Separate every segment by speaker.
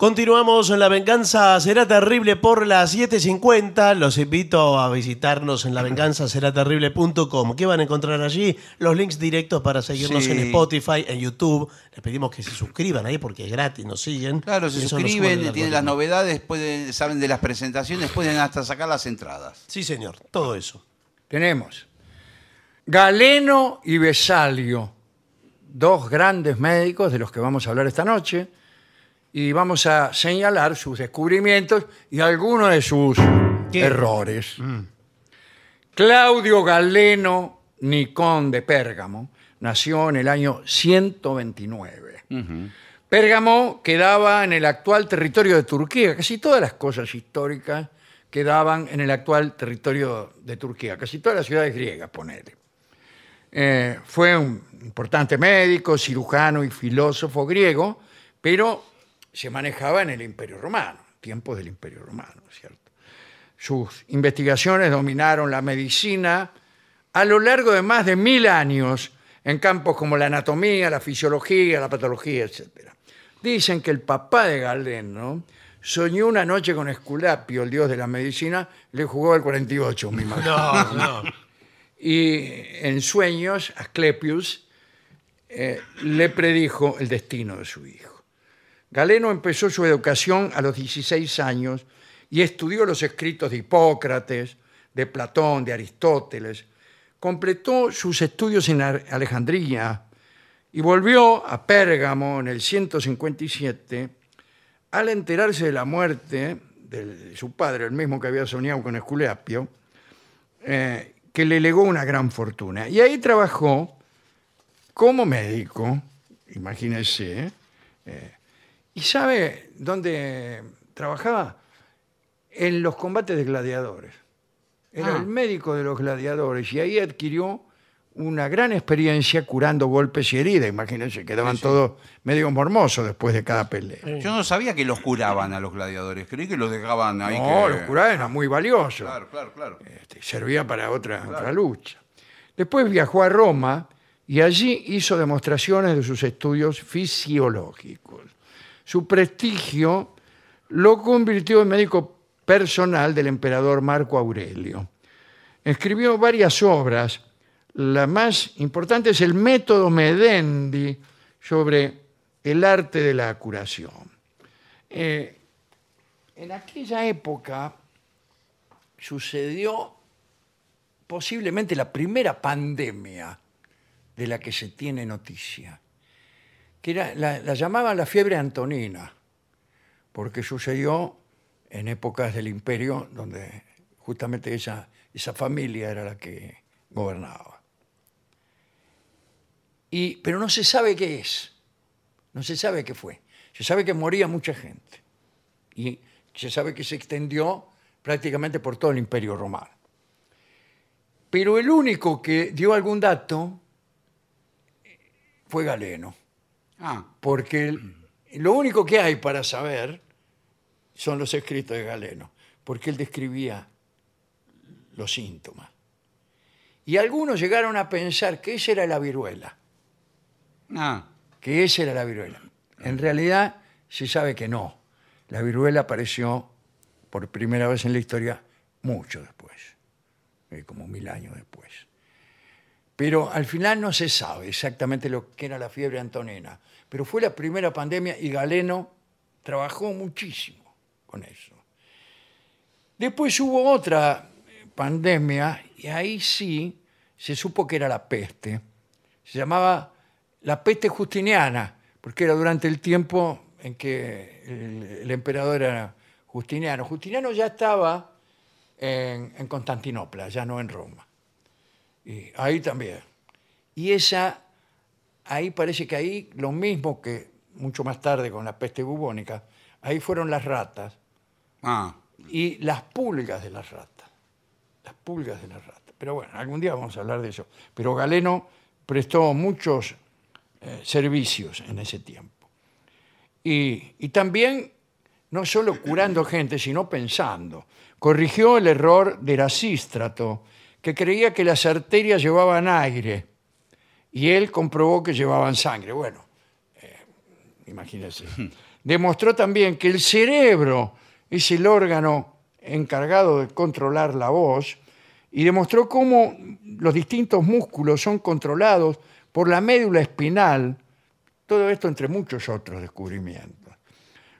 Speaker 1: Continuamos en La Venganza Será Terrible por las 7.50. Los invito a visitarnos en lavenganzaseraterrible.com. ¿Qué van a encontrar allí? Los links directos para seguirnos
Speaker 2: Sí.
Speaker 1: en Spotify, en YouTube. Les pedimos que se suscriban ahí porque es gratis, nos siguen.
Speaker 2: Claro, se suscriben, tienen las novedades, pueden, saben de las presentaciones, pueden hasta sacar las entradas.
Speaker 1: Sí, señor, todo eso.
Speaker 3: Tenemos Galeno y Besalio, dos grandes médicos de los que vamos a hablar esta noche, y vamos a señalar sus descubrimientos y algunos de sus
Speaker 1: ¿Qué?
Speaker 3: errores. Claudio Galeno Nicón de Pérgamo nació en el año 129. Pérgamo quedaba en el actual territorio de Turquía. Casi todas las cosas históricas quedaban en el actual territorio de Turquía. Casi todas las ciudades griegas, ponele. Eh, fue un importante médico, cirujano y filósofo griego, pero se manejaba en el Imperio Romano, tiempos del Imperio Romano, ¿cierto? Sus investigaciones dominaron la medicina a lo largo de más de mil años en campos como la anatomía, la fisiología, la patología, etc. Dicen que el papá de Galeno soñó una noche con Esculapio, el dios de la medicina, le jugó al 48, me imagino.
Speaker 1: No, no.
Speaker 3: Y en sueños, Asclepius eh, le predijo el destino de su hijo. Galeno empezó su educación a los 16 años y estudió los escritos de Hipócrates, de Platón, de Aristóteles. Completó sus estudios en Alejandría y volvió a Pérgamo en el 157 al enterarse de la muerte de su padre, el mismo que había soñado con Esculapio, eh, que le legó una gran fortuna. Y ahí trabajó como médico, imagínese, eh, y sabe dónde trabajaba en los combates de gladiadores. Era
Speaker 2: Ah.
Speaker 3: el médico de los gladiadores y ahí adquirió una gran experiencia curando golpes y heridas. Imagínense, quedaban todos medio mormosos después de cada pelea.
Speaker 2: Yo no sabía que los curaban a los gladiadores, creí que los dejaban ahí.
Speaker 3: No,
Speaker 2: que...
Speaker 3: los curados eran muy valiosos.
Speaker 2: Claro, claro, claro.
Speaker 3: Este, servía para otra, otra lucha. Después viajó a Roma y allí hizo demostraciones de sus estudios fisiológicos. Su prestigio lo convirtió en médico personal del emperador Marco Aurelio. Escribió varias obras. La más importante es el método Medendi sobre el arte de la curación. Eh, en aquella época sucedió posiblemente la primera pandemia de la que se tiene noticia, que la, la llamaban la fiebre antonina, porque sucedió en épocas del imperio donde justamente esa, esa familia era la que gobernaba. Y, pero no se sabe qué es, no se sabe qué fue. Se sabe que moría mucha gente y se sabe que se extendió prácticamente por todo el imperio romano. Pero el único que dio algún dato fue Galeno,
Speaker 2: Ah,
Speaker 3: porque el- lo único que hay para saber son los escritos de Galeno, porque él describía los síntomas. Y algunos llegaron a pensar que esa era la viruela,
Speaker 2: ah.
Speaker 3: que esa era la viruela. En realidad se sabe que no. La viruela apareció por primera vez en la historia mucho después, eh, como mil años después. Pero al final no se sabe exactamente lo que era la fiebre antonina, pero fue la primera pandemia y Galeno trabajó muchísimo con eso. Después hubo otra pandemia y ahí sí se supo que era la peste. Se llamaba la peste justiniana, porque era durante el tiempo en que el, emperador era Justiniano. Justiniano ya estaba en, Constantinopla, ya no en Roma. Ahí también. Y esa, ahí parece que ahí lo mismo que mucho más tarde con la peste bubónica, ahí fueron las ratas
Speaker 2: Ah,
Speaker 3: y las pulgas de las ratas. Las pulgas de las ratas. Pero bueno, algún día vamos a hablar de eso. Pero Galeno prestó muchos eh, servicios en ese tiempo. Y, y también, no solo curando gente, sino pensando. Corrigió el error de Erasístrato, que creía que las arterias llevaban aire. Y él comprobó que llevaban sangre. Bueno, eh, imagínense. Demostró también que el cerebro es el órgano encargado de controlar la voz y demostró cómo los distintos músculos son controlados por la médula espinal, todo esto entre muchos otros descubrimientos.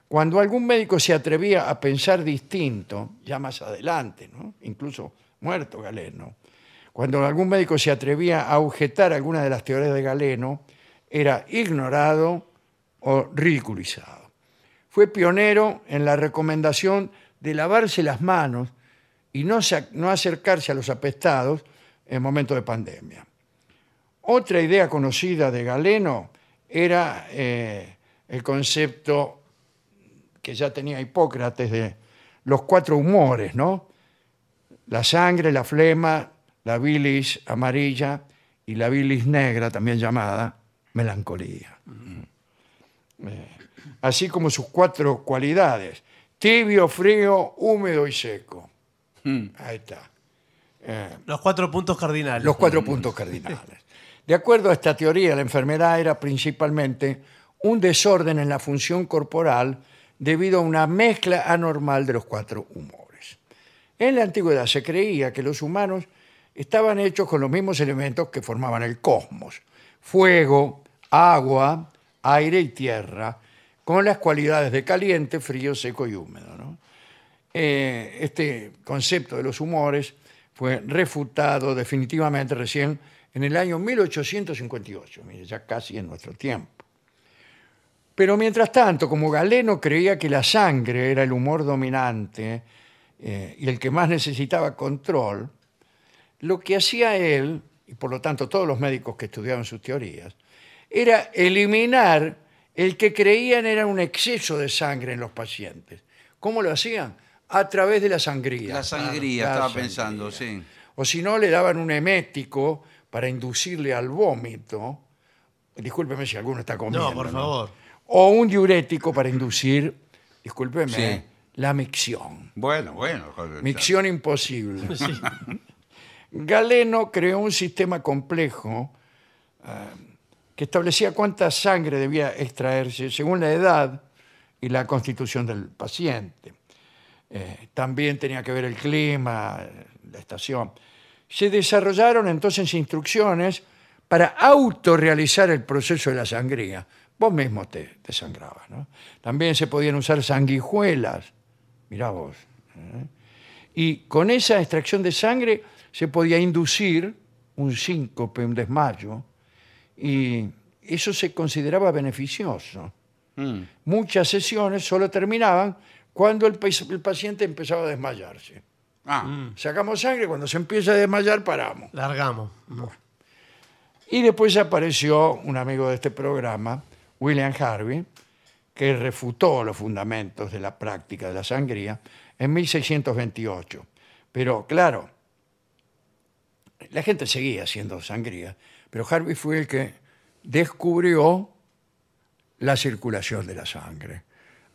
Speaker 3: Cuando algún médico se atrevía a pensar distinto, ya más adelante, ¿no? incluso muerto Galeno, cuando algún médico se atrevía a objetar alguna de las teorías de Galeno, era ignorado o ridiculizado. Fue pionero en la recomendación de lavarse las manos y no, se- no acercarse a los apestados en momentos de pandemia. Otra idea conocida de Galeno era eh, el concepto que ya tenía Hipócrates de los cuatro humores, ¿no? La sangre, la flema, la bilis amarilla y la bilis negra, también llamada melancolía. Eh, así como sus cuatro cualidades, tibio, frío, húmedo y seco. Ahí está. Eh,
Speaker 1: Los cuatro puntos cardinales.
Speaker 3: los cuatro puntos cardinales. De acuerdo a esta teoría, la enfermedad era principalmente un desorden en la función corporal debido a una mezcla anormal de los cuatro humores. En la antigüedad se creía que los humanos estaban hechos con los mismos elementos que formaban el cosmos. Fuego, agua, aire y tierra, con las cualidades de caliente, frío, seco y húmedo. Eh, este concepto de los humores fue refutado definitivamente recién en el año 1858, mire, ya casi en nuestro tiempo. Pero mientras tanto, como Galeno creía que la sangre era el humor dominante eh, y el que más necesitaba control, lo que hacía él, y por lo tanto todos los médicos que estudiaban sus teorías, era eliminar el que creían era un exceso de sangre en los pacientes. ¿Cómo lo hacían? A través de la sangría.
Speaker 2: La sangría,
Speaker 3: La
Speaker 2: estaba
Speaker 3: sangría.
Speaker 2: pensando, sí.
Speaker 3: O si no, le daban un emético para inducirle al vómito. Discúlpeme si alguno está comiendo.
Speaker 1: No, por favor.
Speaker 3: O un diurético para inducir, discúlpeme,
Speaker 2: Sí.
Speaker 3: la micción.
Speaker 2: Bueno, bueno.
Speaker 3: Micción imposible.
Speaker 1: Sí.
Speaker 3: Galeno creó un sistema complejo ah, que establecía cuánta sangre debía extraerse según la edad y la constitución del paciente. Eh, también tenía que ver el clima, eh, la estación. Se desarrollaron entonces instrucciones para autorrealizar el proceso de la sangría. Vos mismo te, te sangrabas, ¿no? También se podían usar sanguijuelas. Mirá vos. ¿eh? Y con esa extracción de sangre se podía inducir un síncope, un desmayo, y eso se consideraba beneficioso.
Speaker 2: Mm.
Speaker 3: Muchas sesiones solo terminaban cuando el, pa- el paciente empezaba a desmayarse.
Speaker 2: Ah,
Speaker 3: Sacamos sangre, cuando se empieza a desmayar paramos.
Speaker 1: Largamos.
Speaker 3: Y después apareció un amigo de este programa, William Harvey, que refutó los fundamentos de la práctica de la sangría en 1628. Pero claro, la gente seguía haciendo sangría, pero Harvey fue el que descubrió la circulación de la sangre.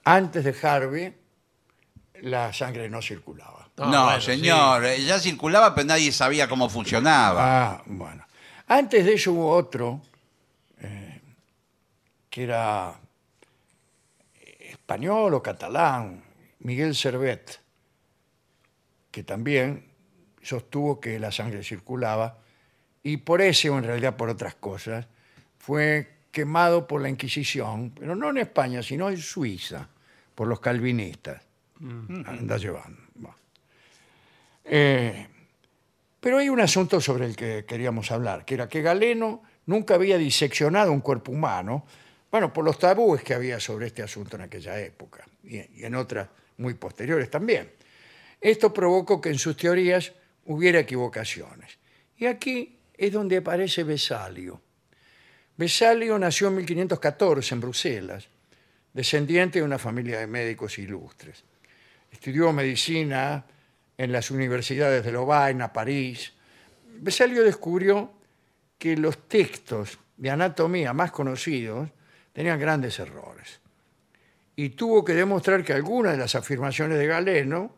Speaker 3: Antes de Harvey, la sangre no circulaba.
Speaker 2: No,
Speaker 1: bueno,
Speaker 2: señor. Ya circulaba, pero nadie sabía cómo funcionaba.
Speaker 3: Ah, bueno. Antes de eso hubo otro, eh, que era español o catalán, Miguel Servet, que también sostuvo que la sangre circulaba y por eso, o en realidad por otras cosas, fue quemado por la Inquisición, pero no en España, sino en Suiza, por los calvinistas. Anda llevando. Bueno. Eh, pero hay un asunto sobre el que queríamos hablar, que era que Galeno nunca había diseccionado un cuerpo humano, bueno, por los tabúes que había sobre este asunto en aquella época y, y en otras muy posteriores también. Esto provocó que en sus teorías hubiera equivocaciones. Y aquí es donde aparece Besalio. Besalio nació en 1514 en Bruselas, descendiente de una familia de médicos ilustres. Estudió medicina en las universidades de Lovaina, París. Besalio descubrió que los textos de anatomía más conocidos tenían grandes errores. Y tuvo que demostrar que algunas de las afirmaciones de Galeno,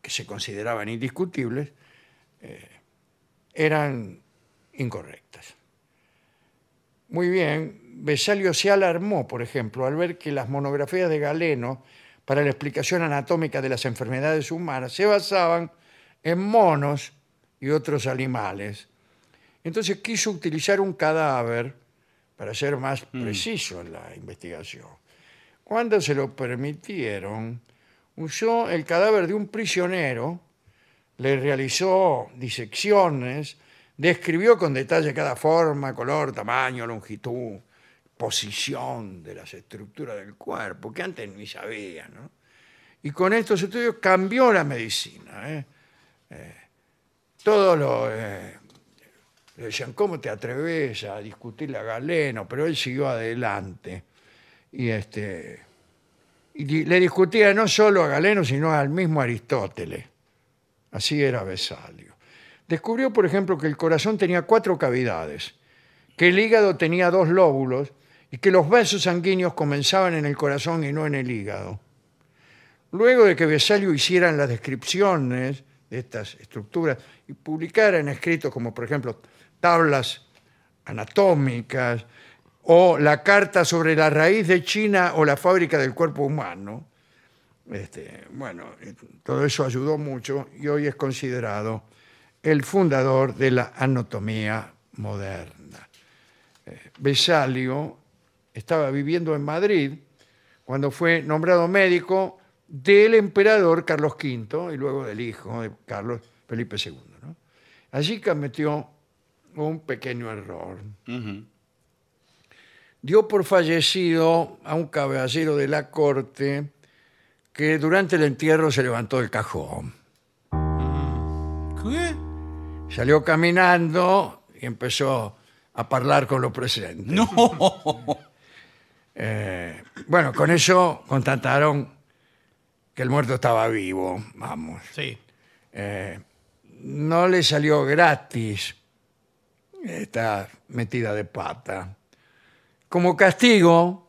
Speaker 3: que se consideraban indiscutibles, eh, eran incorrectas. Muy bien, Besalio se alarmó, por ejemplo, al ver que las monografías de Galeno para la explicación anatómica de las enfermedades humanas se basaban en monos y otros animales. Entonces quiso utilizar un cadáver para ser más preciso en la investigación. Cuando se lo permitieron, usó el cadáver de un prisionero, le realizó disecciones, describió con detalle cada forma, color, tamaño, longitud, posición de las estructuras del cuerpo, que antes ni sabía, ¿no? Y con estos estudios cambió la medicina. ¿eh? Eh, los... eh, decían, ¿cómo te atreves a discutirle a Galeno? Pero él siguió adelante. Y, este, y le discutía no solo a Galeno, sino al mismo Aristóteles. Así era Vesalio. Descubrió, por ejemplo, que el corazón tenía cuatro cavidades, que el hígado tenía dos lóbulos y que los vasos sanguíneos comenzaban en el corazón y no en el hígado. Luego de que Vesalio hiciera las descripciones de estas estructuras y publicara en escritos como, por ejemplo, tablas anatómicas o la carta sobre la raíz de China o la fábrica del cuerpo humano, este, bueno, eh, todo eso ayudó mucho y hoy es considerado el fundador de la anatomía moderna. Eh, Vesalio estaba viviendo en Madrid cuando fue nombrado médico del emperador Carlos V y luego del hijo de Carlos Felipe II. ¿no? Allí cometió un pequeño error.
Speaker 2: Ujú.
Speaker 3: Dio por fallecido a un caballero de la corte que durante el entierro se levantó del cajón.
Speaker 2: ¿Qué?
Speaker 3: Salió caminando y empezó a hablar con los presentes.
Speaker 2: No.
Speaker 3: Eh, bueno, con eso constataron que el muerto estaba vivo, vamos.
Speaker 1: Sí.
Speaker 3: No le salió gratis esta metida de pata. Como castigo,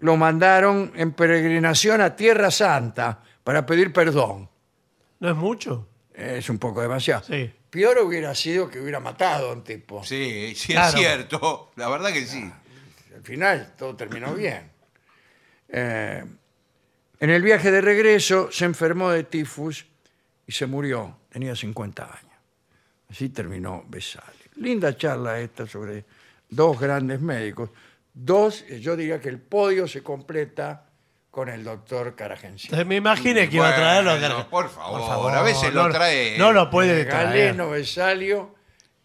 Speaker 3: lo mandaron en peregrinación a Tierra Santa para pedir perdón.
Speaker 1: ¿No es mucho?
Speaker 3: Es un poco demasiado.
Speaker 1: Sí.
Speaker 3: Peor hubiera sido que hubiera matado a un tipo.
Speaker 2: Sí, sí
Speaker 1: Claro.
Speaker 2: es cierto. La verdad que sí.
Speaker 3: Al final todo terminó bien. Eh, en el viaje de regreso se enfermó de tifus y se murió. Tenía 50 años. Así terminó Besalio. Linda charla esta sobre dos grandes médicos. Dos, eh, yo diría que el podio se completa con el doctor.
Speaker 1: Entonces, me imaginé que iba a traerlo.
Speaker 2: Bueno,
Speaker 1: acá.
Speaker 2: por favor, a veces
Speaker 1: no,
Speaker 2: lo trae.
Speaker 1: No lo puede traer.
Speaker 3: Galeno, Besalio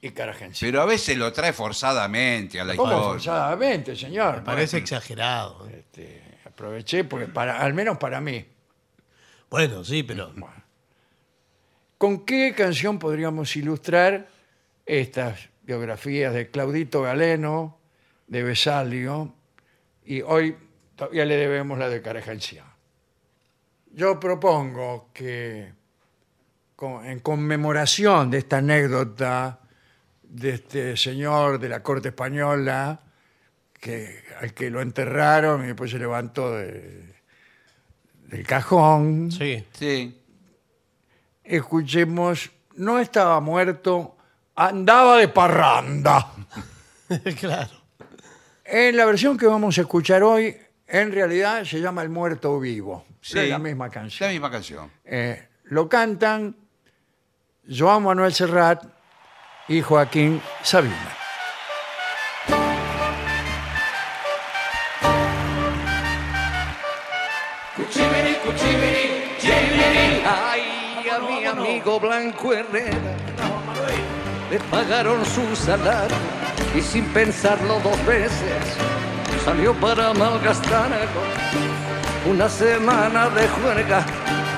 Speaker 3: y Caragencino.
Speaker 2: Pero a veces lo trae forzadamente a la
Speaker 3: ¿Cómo
Speaker 2: historia.
Speaker 3: forzadamente, señor?
Speaker 1: Parece exagerado.
Speaker 3: Este, aproveché porque para, al menos para mí.
Speaker 1: Bueno, sí, pero.
Speaker 3: ¿Con qué canción podríamos ilustrar estas biografías de Claudito Galeno, de Besalio, y hoy todavía le debemos la de? Yo propongo que con- en conmemoración de esta anécdota de este señor de la corte española, que, al que lo enterraron y después se levantó de- del cajón,
Speaker 1: Sí.
Speaker 2: Sí.
Speaker 3: escuchemos, no estaba muerto, andaba de parranda.
Speaker 1: claro.
Speaker 3: En la versión que vamos a escuchar hoy, en realidad se llama El Muerto Vivo.
Speaker 2: Sí.
Speaker 3: Es la misma canción.
Speaker 2: La misma canción.
Speaker 3: Eh, lo cantan Joan Manuel Serrat y Joaquín Sabina.
Speaker 4: Cuchibiri, cuchibiri, chibiri. Ay, a mi amigo Blanco Herrera le pagaron su salario y sin pensarlo dos veces salió para malgastarlo. Una semana de juerga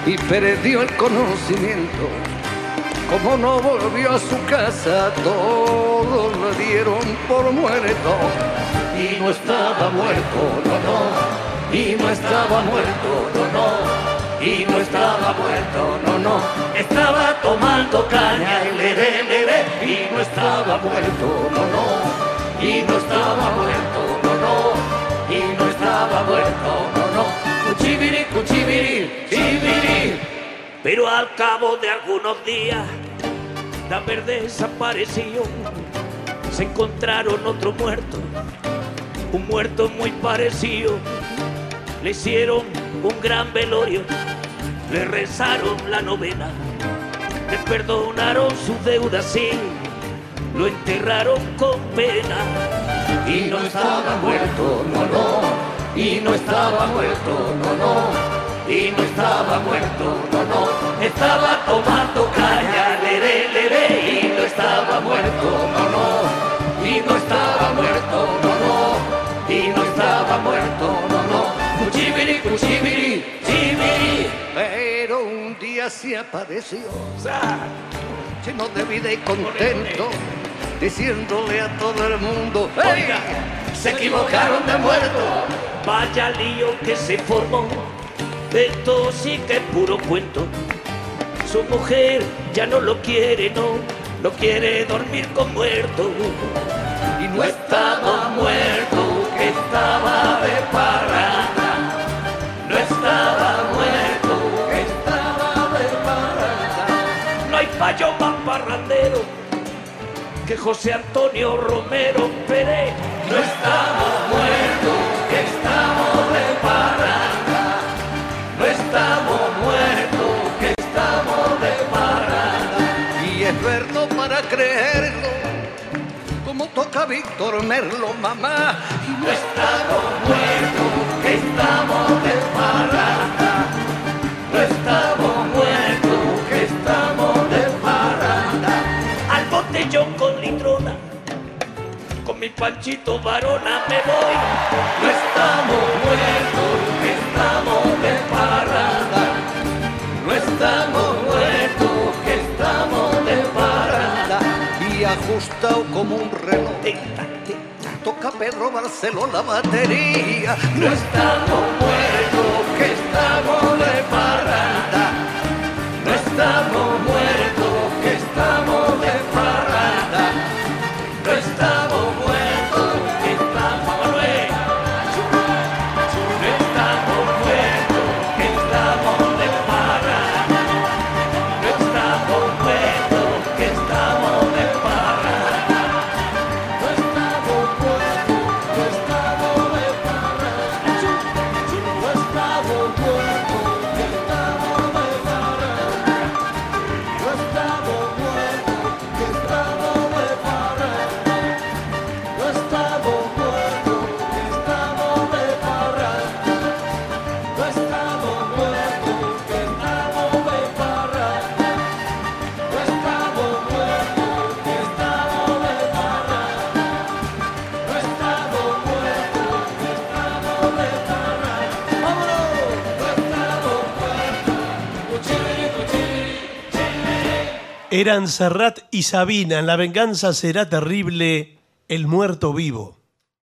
Speaker 4: y perdió el conocimiento. Como no volvió a su casa, todos le dieron por muerto. Y no estaba muerto, no, no. Y no estaba muerto, no, no. Y no estaba muerto, no, no. Estaba tomando caña y le. Y no estaba muerto, no, no. Y no estaba muerto, no, no. Y no estaba muerto, no, no. Cuchibiri, cuchibiri, chibiri. Pero al cabo de algunos días, de haber desaparecido, se encontraron otro muerto
Speaker 5: un muerto muy parecido. Le hicieron un gran velorio, le rezaron la novena, le perdonaron sus deudas, sí, lo enterraron con pena. Y no estaba muerto, no, no, y no estaba muerto, no, no, y no estaba muerto, no, no, estaba tomando caña, le, le, y no estaba muerto, no, no, y no estaba se apareció, lleno de vida y contento, diciéndole a todo el mundo, oiga, se equivocaron de muerto, vaya lío que se formó, esto sí que es puro cuento. Su mujer ya no lo quiere, no, no quiere dormir con muerto. Y no estaba José Antonio Romero Pérez. No estamos muertos, que estamos de parranda. No estamos muertos, que estamos de parranda. Y es verlo para creerlo, como toca Víctor Merlo, mamá. Y no estamos muertos, que estamos panchito varona me voy. No estamos muertos, que estamos de parranda. No estamos muertos, que estamos de parranda. Y ajustado como un reloj. Toca Pedro Barceló la batería. No estamos muertos, que estamos de parranda.
Speaker 1: Eran Serrat y Sabina. En la venganza será terrible el muerto vivo.